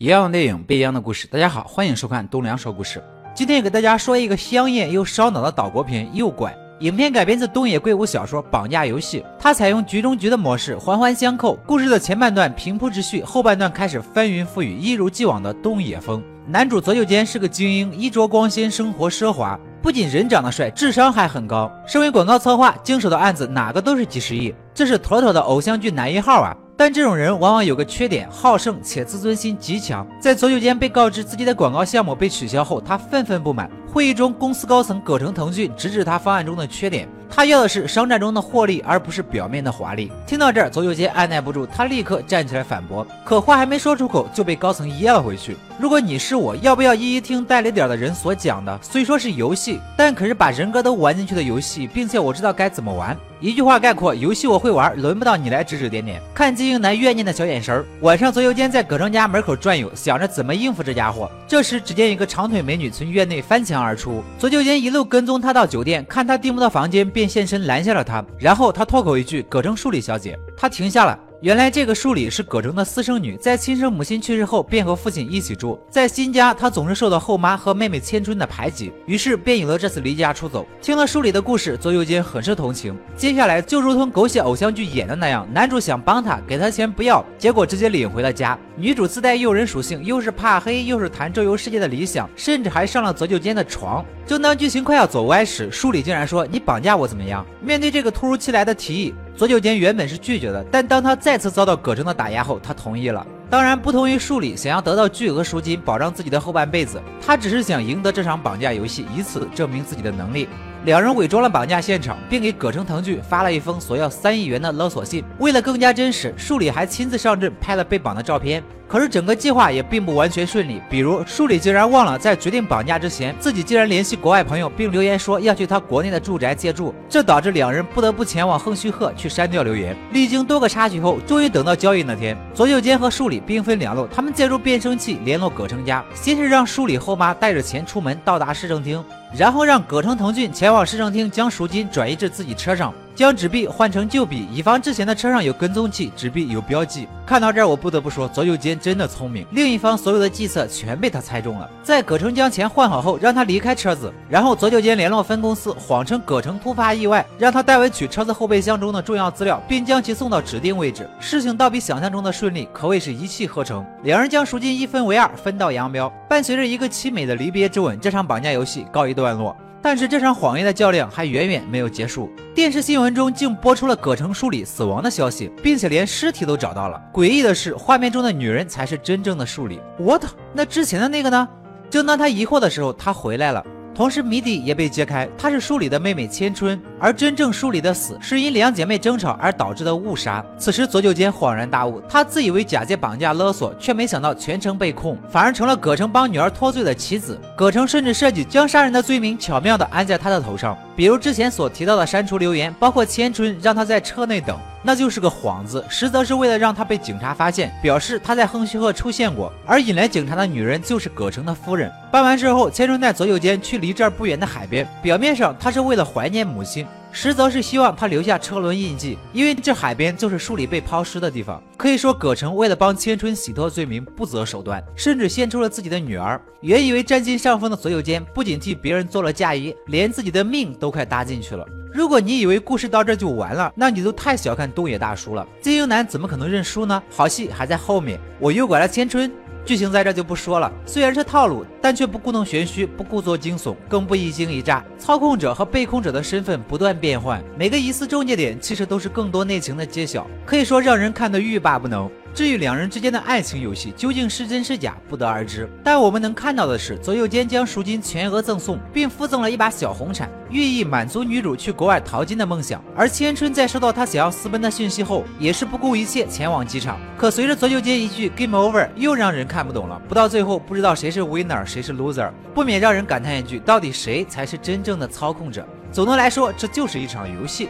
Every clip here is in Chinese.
一样的电影，不一样的故事。大家好，欢迎收看东梁说故事。今天给大家说一个香艳又烧脑的岛国片《诱拐》。影片改编自东野圭吾小说《绑架游戏》，它采用局中局的模式，环环相扣。故事的前半段平铺直叙，后半段开始翻云覆雨，一如既往的东野风。男主佐久间是个精英，衣着光鲜，生活奢华，不仅人长得帅，智商还很高。身为广告策划，经手的案子哪个都是几十亿，这是妥妥的偶像剧男一号啊！但这种人往往有个缺点，好胜且自尊心极强。在左久间被告知自己的广告项目被取消后，他愤愤不满。会议中，公司高层葛城腾讯直指他方案中的缺点，他要的是商战中的获利，而不是表面的华丽。听到这儿，左久间按耐不住，他立刻站起来反驳，可话还没说出口，就被高层噎了回去。如果你是我，要不要一一听带了点的人所讲的？虽说是游戏，但可是把人格都玩进去的游戏，并且我知道该怎么玩。一句话概括，游戏我会玩，轮不到你来指指点点。看金英男怨念的小眼神。晚上，左右间在葛正家门口转悠，想着怎么应付这家伙。这时，只见一个长腿美女从院内翻墙而出，左右间一路跟踪她到酒店，看她订不到房间，便现身拦下了她。然后他脱口一句：“葛正树里小姐。”她停下了。原来这个树里是葛城的私生女，在亲生母亲去世后，便和父亲一起住。在新家，她总是受到后妈和妹妹千春的排挤，于是便有了这次离家出走。听了书里的故事，左右间很是同情。接下来就如同狗血偶像剧演的那样，男主想帮她，给她钱不要，结果直接领回了家。女主自带诱人属性，又是怕黑，又是谈周游世界的理想，甚至还上了左右间的床。正当剧情快要走歪时，树里竟然说：“你绑架我怎么样？”面对这个突如其来的提议。左九间原本是拒绝的，但当他再次遭到葛城的打压后，他同意了。当然，不同于树里想要得到巨额赎金保障自己的后半辈子，他只是想赢得这场绑架游戏，以此证明自己的能力。两人伪装了绑架现场，并给葛城腾讯发了一封索要三亿元的勒索信。为了更加真实，树里还亲自上阵拍了被绑的照片。可是整个计划也并不完全顺利，比如树里竟然忘了在决定绑架之前，自己竟然联系国外朋友，并留言。说要去他国内的住宅借住，这导致两人不得不前往横须贺去删掉留言。历经多个插曲后，终于等到交易那天，左久间和树里兵分两路，他们借助变声器联络葛城家，先是让树里后妈带着钱出门到达市政厅。然后让葛城腾讯前前往市政厅，将赎金转移至自己车上，将纸币换成旧币，以防之前的车上有跟踪器，纸币有标记。看到这儿，我不得不说，左右间真的聪明。另一方所有的计策全被他猜中了。在葛城将钱换好后，让他离开车子，然后左右间联络分公司，谎称葛城突发意外，让他代为取车子后备箱中的重要资料，并将其送到指定位置。事情倒比想象中的顺利，可谓是一气呵成。两人将赎金一分为二，分道扬镳。伴随着一个凄美的离别之吻，这场绑架游戏告一段落。但是这场谎言的较量还远远没有结束。电视新闻中竟播出了葛城树里死亡的消息，并且连尸体都找到了。诡异的是，画面中的女人才是真正的树里。What？那之前的那个呢？正当他疑惑的时候，他回来了。同时，谜底也被揭开，她是树里的妹妹千春，而真正书里的死是因两姐妹争吵而导致的误杀。此时，左久间恍然大悟，他自以为假借绑架勒索，却没想到全程被控，反而成了葛城帮女儿脱罪的棋子。葛城甚至设计将杀人的罪名巧妙地安在他的头上，比如之前所提到的删除留言，包括千春让他在车内等。那就是个幌子，实则是为了让他被警察发现，表示他在横须贺出现过。而引来警察的女人就是葛城的夫人。办完事后，千春带左右间去离这儿不远的海边，表面上他是为了怀念母亲，实则是希望他留下车轮印记，因为这海边就是书里被抛尸的地方。可以说，葛城为了帮千春洗脱罪名，不择手段，甚至献出了自己的女儿。原以为占尽上风的左右间，不仅替别人做了嫁衣，连自己的命都快搭进去了。如果你以为故事到这就完了，那你都太小看东野大叔了。金英男怎么可能认输呢？好戏还在后面。我诱拐了千春，剧情在这就不说了。虽然是套路，但却不故弄玄虚，不故作惊悚，更不一惊一乍。操控者和被控者的身份不断变换，每个疑似终结点其实都是更多内情的揭晓，可以说让人看得欲罢不能。至于两人之间的爱情游戏究竟是真是假，不得而知。但我们能看到的是，左右间将赎金全额赠送，并附赠了一把小红铲，寓意满足女主去国外淘金的梦想。而千春在收到他想要私奔的讯息后，也是不顾一切前往机场。可随着左右间一句 “game over”，又让人看不懂了。不到最后，不知道谁是 winner，谁是 loser，不免让人感叹一句：到底谁才是真正的操控者？总的来说，这就是一场游戏。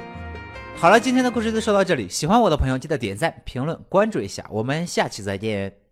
好了，今天的故事就说到这里。喜欢我的朋友，记得点赞、评论、关注一下。我们下期再见。